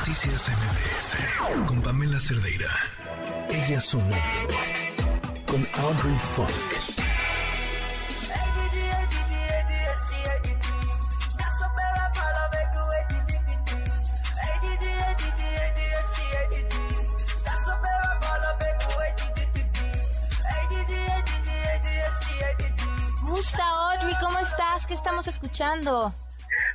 Noticias MBS con Pamela Cerdeira. Ella sonando con Audrey Funk. ¿Cómo estás? ¿Qué estamos escuchando?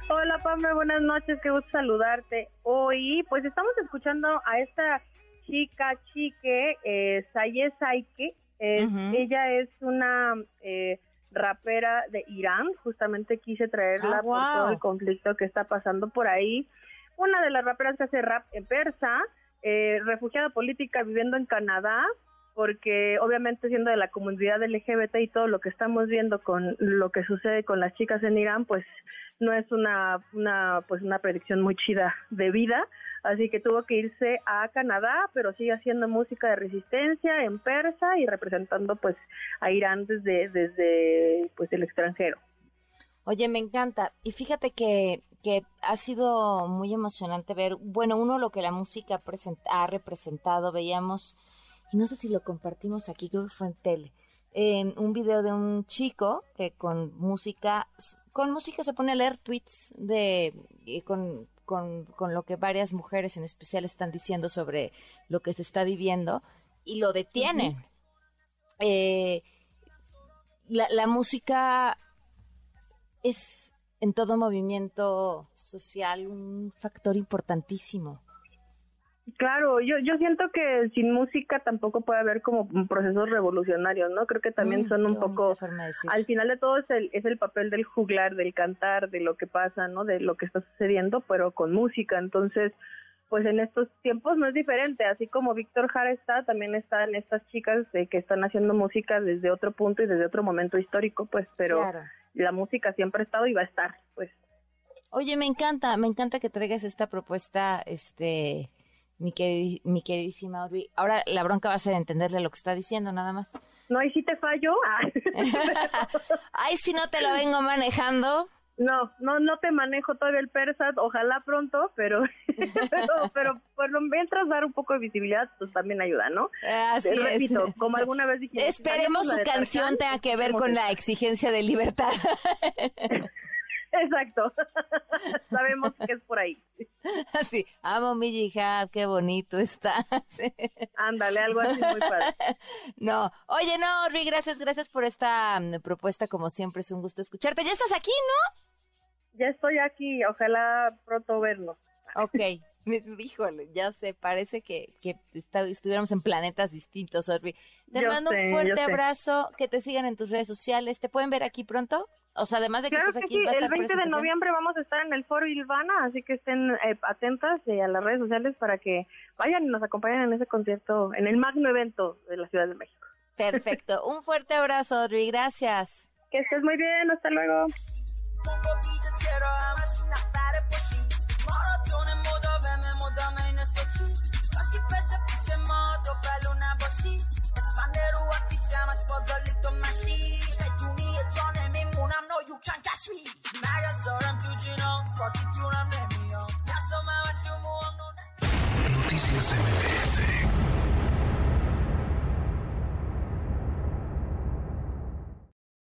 Hola, Pamela, buenas noches, qué gusto saludarte. Hoy, pues estamos escuchando a esta chica chique, eh, Saye Saike. Ella es una eh, rapera de Irán, justamente quise traerla ah, por todo el conflicto que está pasando por ahí. Una de las raperas que hace rap en persa, eh, refugiada política viviendo en Canadá, porque obviamente siendo de la comunidad LGBT y todo lo que estamos viendo con lo que sucede con las chicas en Irán, pues no es una, una pues una predicción muy chida de vida, así que tuvo que irse a Canadá, pero sigue haciendo música de resistencia en persa y representando pues a Irán desde desde pues el extranjero. Oye, me encanta. Y fíjate que, que ha sido muy emocionante ver, bueno, uno lo que la música ha representado, veíamos y no sé si lo compartimos aquí, creo que fue en tele, en un video de un chico que con música, con música se pone a leer tweets de, con, con, con lo que varias mujeres en especial están diciendo sobre lo que se está viviendo y lo detienen. Eh, la, la música es en todo movimiento social un factor importantísimo. Claro, yo, yo siento que sin música tampoco puede haber como procesos revolucionarios, ¿no? Creo que también mm, son un poco, al final de todo es el, es el papel del juglar, del cantar, de lo que pasa, ¿no? De lo que está sucediendo, pero con música. Entonces, pues en estos tiempos no es diferente, así como Víctor Jara está, también están estas chicas que están haciendo música desde otro punto y desde otro momento histórico, pues, pero la música siempre ha estado y va a estar, pues. Oye, me encanta, me encanta que traigas esta propuesta, este, mi, mi queridísima Audrey. Ahora la bronca va a ser entenderle lo que está diciendo, nada más. No, y si te fallo. Ay, si no te lo vengo manejando. No, no, no te manejo todavía el persa, ojalá pronto, pero, pero, pero por lo mientras dar un poco de visibilidad, pues también ayuda, ¿no? Así repito, como alguna vez dije. Esperemos su canción tenga que ver con la exigencia de libertad. Exacto. Sabemos que es por ahí. Así, amo mi hija, qué bonito está. Ándale, algo así muy padre. No, oye, no, Rui, gracias, gracias por esta mm, propuesta, como siempre, es un gusto escucharte. Ya estás aquí, ¿no? Ya estoy aquí, ojalá pronto vernos. Ok. Híjole, ya sé, parece que, que estuviéramos en planetas distintos, Orbi. Te mando un fuerte abrazo, que te sigan en tus redes sociales. ¿Te pueden ver aquí pronto? O sea, además de que claro estás aquí, el 20 de noviembre vamos a estar en el Foro Ilvana, así que estén eh, atentas eh, a las redes sociales para que vayan y nos acompañen en ese concierto, en el magno evento de la Ciudad de México. Perfecto. Un fuerte abrazo, Audrey. Gracias. Que estés muy bien. Hasta luego. کن با بیده چرا همش نفر پشی ماراتون مداوم مدام این سوچی کاش که بشه پیش ما دو بلو نباشی اسفنده رو آتیش همش بازالی تو مشی بدونی جا نمیمونم نو یو کن کش می مگه سارم تو جینا کارتی جونم نمیام نسام همش تو موام نو Noticias MBS